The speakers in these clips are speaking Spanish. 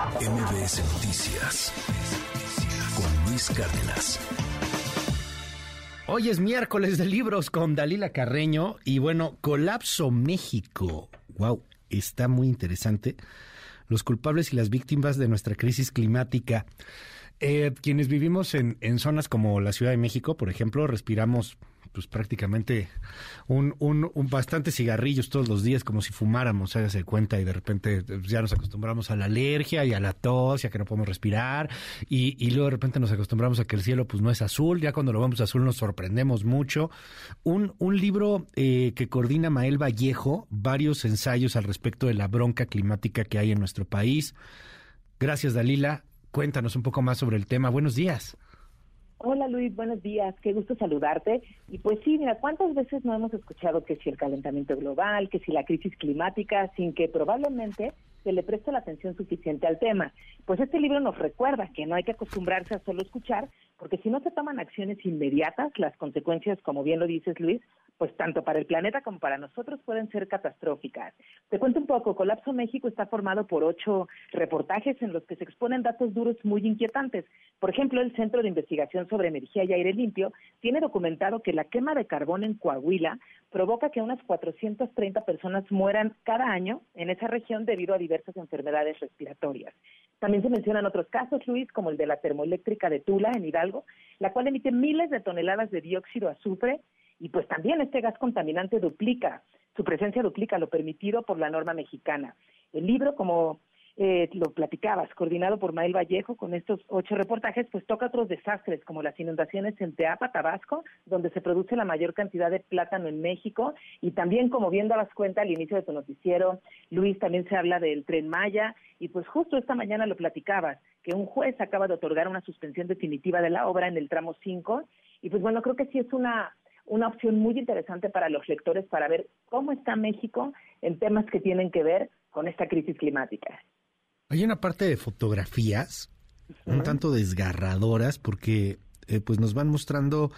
MBS Noticias con Luis Cárdenas. Hoy es miércoles de libros con Dalila Carreño y bueno, Colapso México. Wow, está muy interesante. Los culpables y las víctimas de nuestra crisis climática. Eh, quienes vivimos en, en zonas como la Ciudad de México, por ejemplo, respiramos pues prácticamente un, un, un, bastante cigarrillos todos los días, como si fumáramos, hágase cuenta, y de repente pues, ya nos acostumbramos a la alergia y a la tos, y a que no podemos respirar, y, y luego de repente nos acostumbramos a que el cielo pues no es azul, ya cuando lo vemos azul nos sorprendemos mucho. Un, un libro eh, que coordina Mael Vallejo, varios ensayos al respecto de la bronca climática que hay en nuestro país. Gracias, Dalila. Cuéntanos un poco más sobre el tema. Buenos días. Hola Luis, buenos días, qué gusto saludarte. Y pues sí, mira, ¿cuántas veces no hemos escuchado que si el calentamiento global, que si la crisis climática, sin que probablemente se le preste la atención suficiente al tema? Pues este libro nos recuerda que no hay que acostumbrarse a solo escuchar, porque si no se toman acciones inmediatas, las consecuencias, como bien lo dices Luis, pues tanto para el planeta como para nosotros pueden ser catastróficas. Te cuento un poco, Colapso México está formado por ocho reportajes en los que se exponen datos duros muy inquietantes. Por ejemplo, el Centro de Investigación sobre Energía y Aire Limpio tiene documentado que la quema de carbón en Coahuila provoca que unas 430 personas mueran cada año en esa región debido a diversas enfermedades respiratorias. También se mencionan otros casos, Luis, como el de la termoeléctrica de Tula, en Hidalgo, la cual emite miles de toneladas de dióxido azufre y pues también este gas contaminante duplica, su presencia duplica lo permitido por la norma mexicana. El libro, como eh, lo platicabas, coordinado por Mael Vallejo con estos ocho reportajes, pues toca otros desastres como las inundaciones en Teapa, Tabasco, donde se produce la mayor cantidad de plátano en México, y también, como bien dabas cuenta al inicio de tu noticiero, Luis, también se habla del tren Maya, y pues justo esta mañana lo platicabas, que un juez acaba de otorgar una suspensión definitiva de la obra en el tramo 5, y pues bueno, creo que sí es una una opción muy interesante para los lectores para ver cómo está México en temas que tienen que ver con esta crisis climática. Hay una parte de fotografías un tanto desgarradoras porque eh, pues nos van mostrando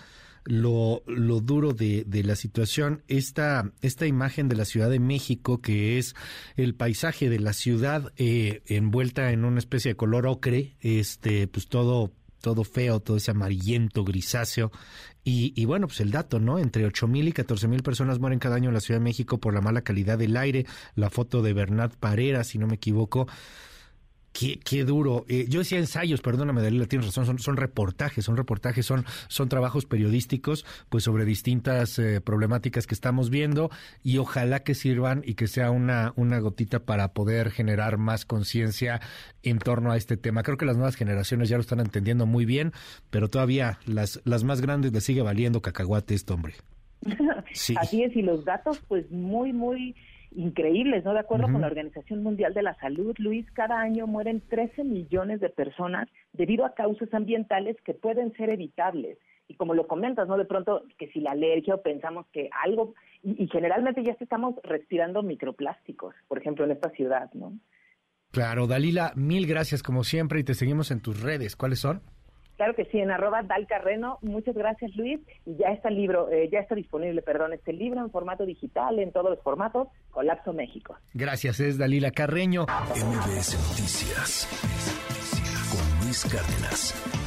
lo, lo duro de, de, la situación. Esta, esta imagen de la Ciudad de México, que es el paisaje de la ciudad eh, envuelta en una especie de color ocre, este, pues todo todo feo, todo ese amarillento, grisáceo. Y, y bueno, pues el dato, ¿no? Entre ocho mil y catorce mil personas mueren cada año en la Ciudad de México por la mala calidad del aire. La foto de Bernat Parera, si no me equivoco. Qué, qué, duro. Eh, yo decía ensayos, perdóname, Dalila, tienes razón, son, son reportajes, son reportajes, son, son trabajos periodísticos, pues sobre distintas eh, problemáticas que estamos viendo y ojalá que sirvan y que sea una, una gotita para poder generar más conciencia en torno a este tema. Creo que las nuevas generaciones ya lo están entendiendo muy bien, pero todavía las, las más grandes les sigue valiendo cacahuate esto, hombre. Sí. Así es, y los datos, pues muy, muy increíbles, ¿no? De acuerdo uh -huh. con la Organización Mundial de la Salud, Luis, cada año mueren 13 millones de personas debido a causas ambientales que pueden ser evitables. Y como lo comentas, ¿no? De pronto, que si la alergia o pensamos que algo, y, y generalmente ya estamos respirando microplásticos, por ejemplo, en esta ciudad, ¿no? Claro, Dalila, mil gracias como siempre y te seguimos en tus redes. ¿Cuáles son? Claro que sí, en arroba dalcarreno. Muchas gracias, Luis. Y ya está el libro, eh, ya está disponible, perdón, este libro en formato digital, en todos los formatos, Colapso México. Gracias, es Dalila Carreño. MBS Noticias con Luis Cárdenas.